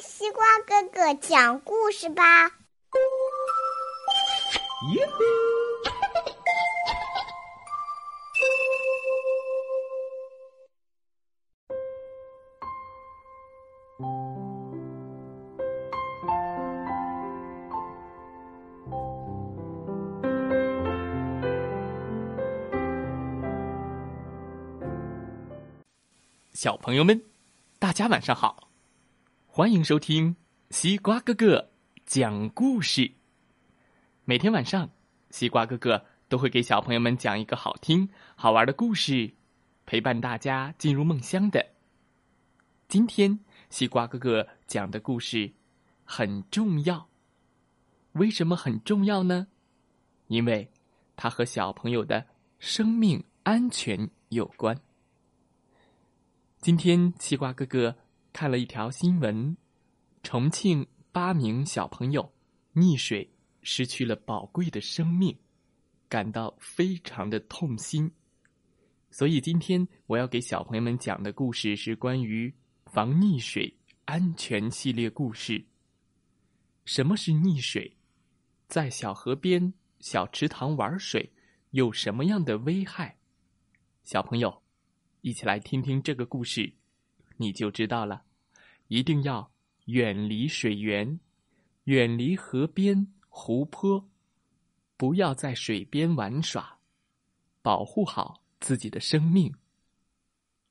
西瓜哥哥讲故事吧。耶！小朋友们，大家晚上好！欢迎收听西瓜哥哥讲故事。每天晚上，西瓜哥哥都会给小朋友们讲一个好听、好玩的故事，陪伴大家进入梦乡的。今天，西瓜哥哥讲的故事很重要。为什么很重要呢？因为它和小朋友的生命安全有关。今天，西瓜哥哥看了一条新闻：重庆八名小朋友溺水，失去了宝贵的生命，感到非常的痛心。所以，今天我要给小朋友们讲的故事是关于防溺水安全系列故事。什么是溺水？在小河边、小池塘玩水有什么样的危害？小朋友。一起来听听这个故事，你就知道了。一定要远离水源，远离河边、湖泊，不要在水边玩耍，保护好自己的生命。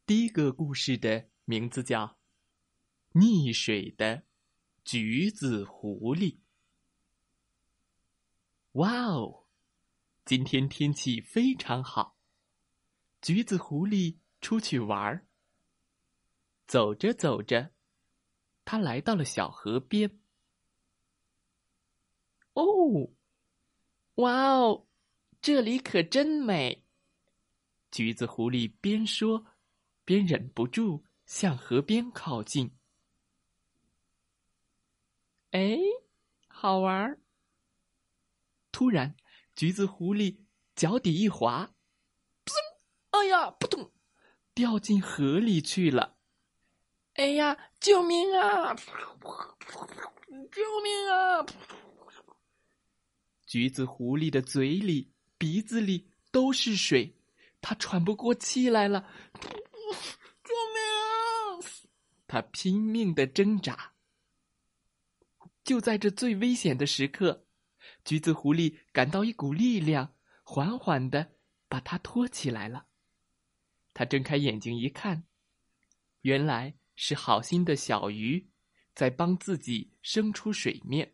第一个故事的名字叫《溺水的橘子狐狸》。哇哦，今天天气非常好，橘子狐狸。出去玩儿，走着走着，他来到了小河边。哦，哇哦，这里可真美！橘子狐狸边说，边忍不住向河边靠近。哎，好玩儿！突然，橘子狐狸脚底一滑，噗！哎呀，扑通！掉进河里去了！哎呀，救命啊！救命啊！橘子狐狸的嘴里、鼻子里都是水，它喘不过气来了。救命！啊它拼命的挣扎。就在这最危险的时刻，橘子狐狸感到一股力量，缓缓的把它托起来了。他睁开眼睛一看，原来是好心的小鱼在帮自己升出水面。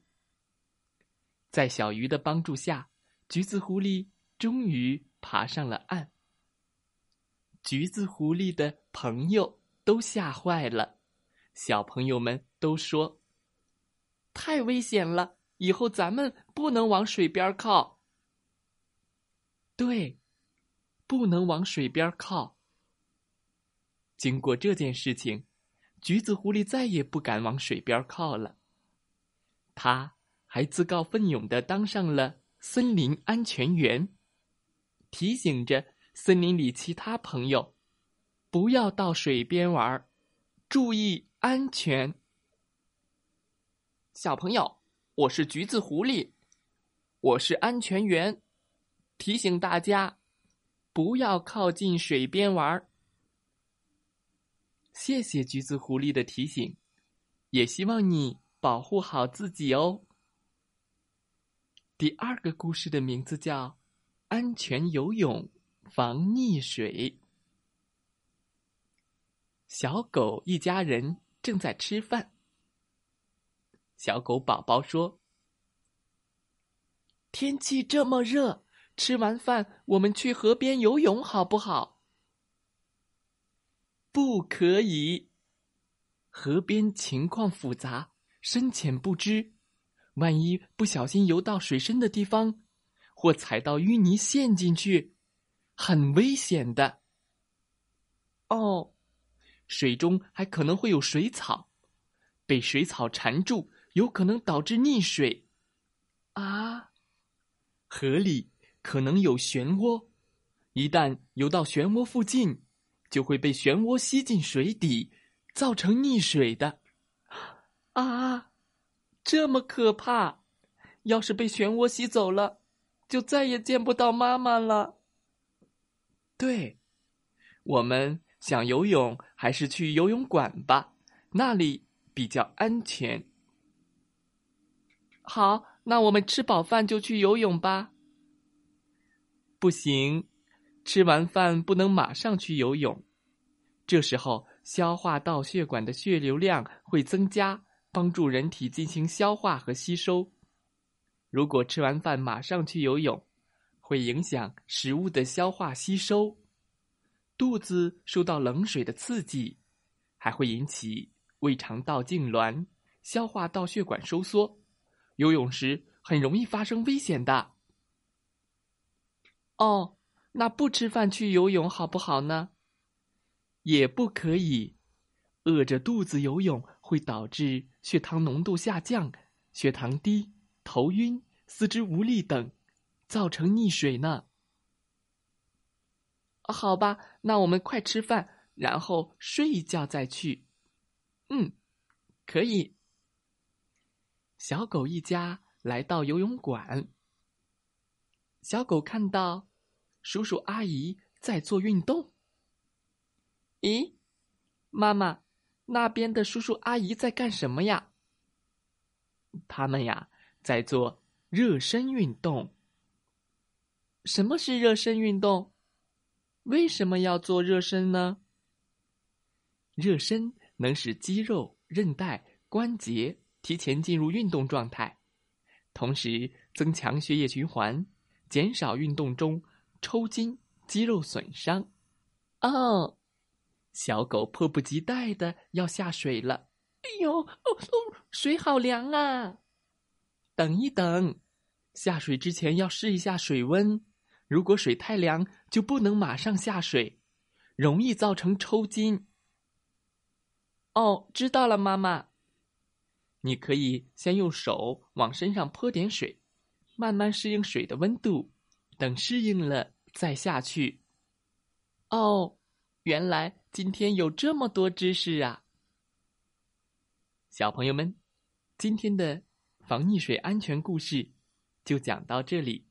在小鱼的帮助下，橘子狐狸终于爬上了岸。橘子狐狸的朋友都吓坏了，小朋友们都说：“太危险了，以后咱们不能往水边靠。”对，不能往水边靠。经过这件事情，橘子狐狸再也不敢往水边靠了。他还自告奋勇的当上了森林安全员，提醒着森林里其他朋友，不要到水边玩，注意安全。小朋友，我是橘子狐狸，我是安全员，提醒大家，不要靠近水边玩。谢谢橘子狐狸的提醒，也希望你保护好自己哦。第二个故事的名字叫《安全游泳防溺水》。小狗一家人正在吃饭。小狗宝宝说：“天气这么热，吃完饭我们去河边游泳好不好？”不可以，河边情况复杂，深浅不知，万一不小心游到水深的地方，或踩到淤泥陷进去，很危险的。哦，水中还可能会有水草，被水草缠住，有可能导致溺水。啊，河里可能有漩涡，一旦游到漩涡附近。就会被漩涡吸进水底，造成溺水的。啊，这么可怕！要是被漩涡吸走了，就再也见不到妈妈了。对，我们想游泳，还是去游泳馆吧，那里比较安全。好，那我们吃饱饭就去游泳吧。不行，吃完饭不能马上去游泳，这时候消化道血管的血流量会增加。帮助人体进行消化和吸收。如果吃完饭马上去游泳，会影响食物的消化吸收，肚子受到冷水的刺激，还会引起胃肠道痉挛、消化道血管收缩。游泳时很容易发生危险的。哦，那不吃饭去游泳好不好呢？也不可以，饿着肚子游泳。会导致血糖浓度下降、血糖低、头晕、四肢无力等，造成溺水呢。好吧，那我们快吃饭，然后睡一觉再去。嗯，可以。小狗一家来到游泳馆，小狗看到叔叔阿姨在做运动。咦，妈妈。那边的叔叔阿姨在干什么呀？他们呀，在做热身运动。什么是热身运动？为什么要做热身呢？热身能使肌肉、韧带、关节提前进入运动状态，同时增强血液循环，减少运动中抽筋、肌肉损伤。哦。小狗迫不及待的要下水了，哎呦，哦哦，水好凉啊！等一等，下水之前要试一下水温。如果水太凉，就不能马上下水，容易造成抽筋。哦，知道了，妈妈。你可以先用手往身上泼点水，慢慢适应水的温度，等适应了再下去。哦。原来今天有这么多知识啊！小朋友们，今天的防溺水安全故事就讲到这里。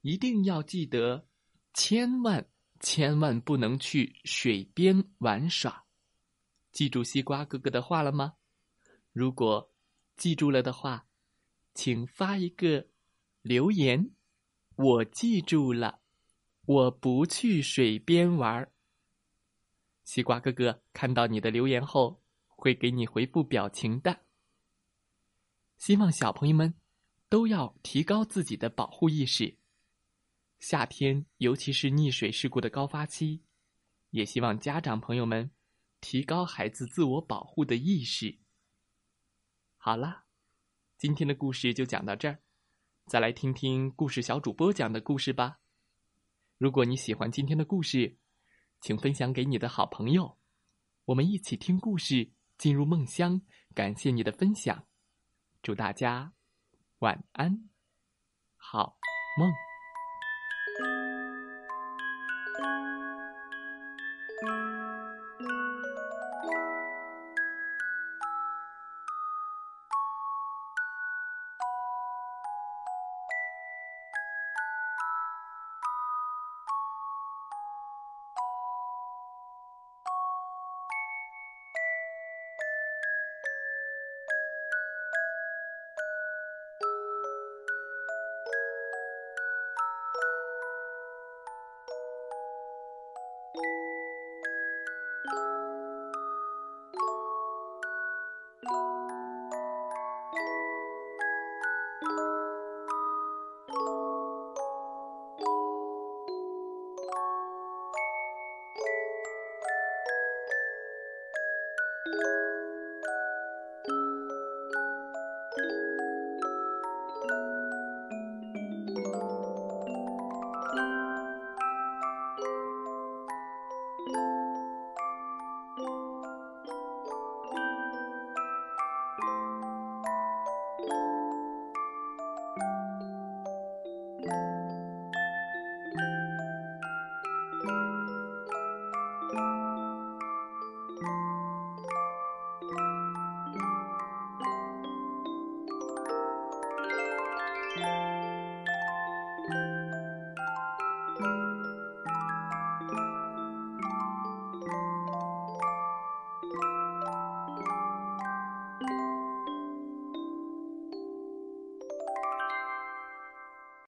一定要记得，千万千万不能去水边玩耍。记住西瓜哥哥的话了吗？如果记住了的话，请发一个留言。我记住了，我不去水边玩儿。西瓜哥哥看到你的留言后，会给你回复表情的。希望小朋友们都要提高自己的保护意识。夏天尤其是溺水事故的高发期，也希望家长朋友们提高孩子自我保护的意识。好啦，今天的故事就讲到这儿，再来听听故事小主播讲的故事吧。如果你喜欢今天的故事，请分享给你的好朋友，我们一起听故事，进入梦乡。感谢你的分享，祝大家晚安，好梦。